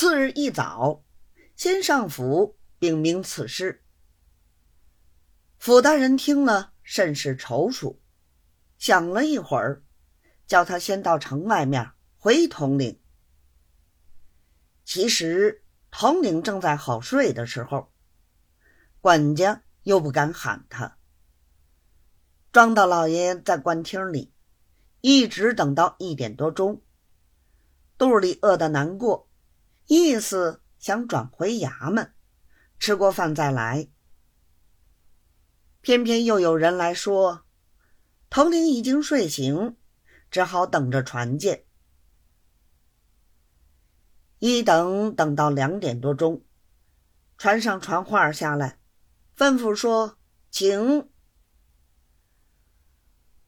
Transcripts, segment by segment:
次日一早，先上府禀明此事。府大人听了，甚是踌躇，想了一会儿，叫他先到城外面回统领。其实统领正在好睡的时候，管家又不敢喊他。庄大老爷在官厅里，一直等到一点多钟，肚里饿得难过，意思想转回衙门，吃过饭再来。偏偏又有人来说，统领已经睡醒，只好等着传见。一等等到两点多钟，船上传话下来，吩咐说：“请。”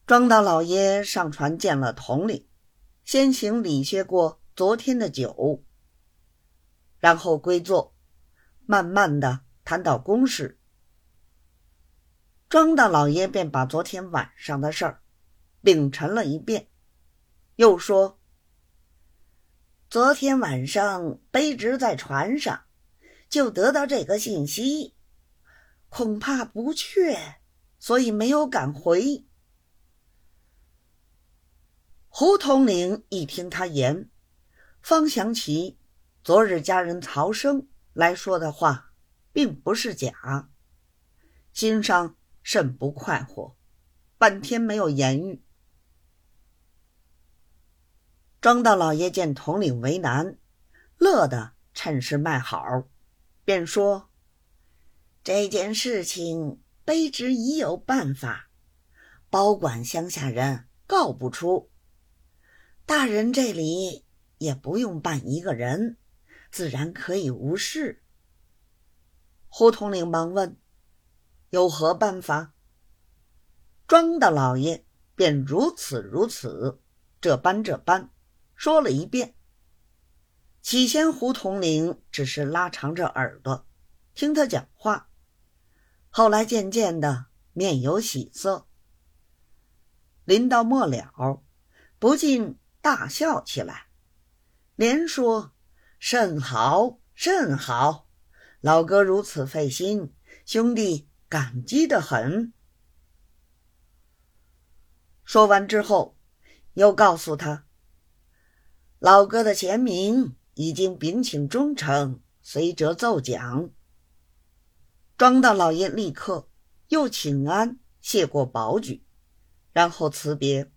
庄大老爷上船见了统领，先行礼谢过昨天的酒，然后归坐，慢慢的谈到公事。庄大老爷便把昨天晚上的事儿禀陈了一遍，又说：“昨天晚上卑职在船上就得到这个信息，恐怕不确，所以没有敢回。”胡统领一听他言，方想起昨日家人曹生来说的话，并不是假，心上甚不快活，半天没有言语。庄大老爷见统领为难，乐得趁势卖好，便说：“这件事情，卑职已有办法，保管乡下人告不出。”大人这里也不用办一个人，自然可以无事。胡统领忙问：“有何办法？”庄大老爷便如此如此，这般这般说了一遍。起先胡统领只是拉长着耳朵听他讲话，后来渐渐的面有喜色。临到末了，不禁。大笑起来，连说：“甚好，甚好！老哥如此费心，兄弟感激的很。”说完之后，又告诉他：“老哥的贤明已经禀请忠诚，随折奏奖。”庄大老爷立刻又请安，谢过保举，然后辞别。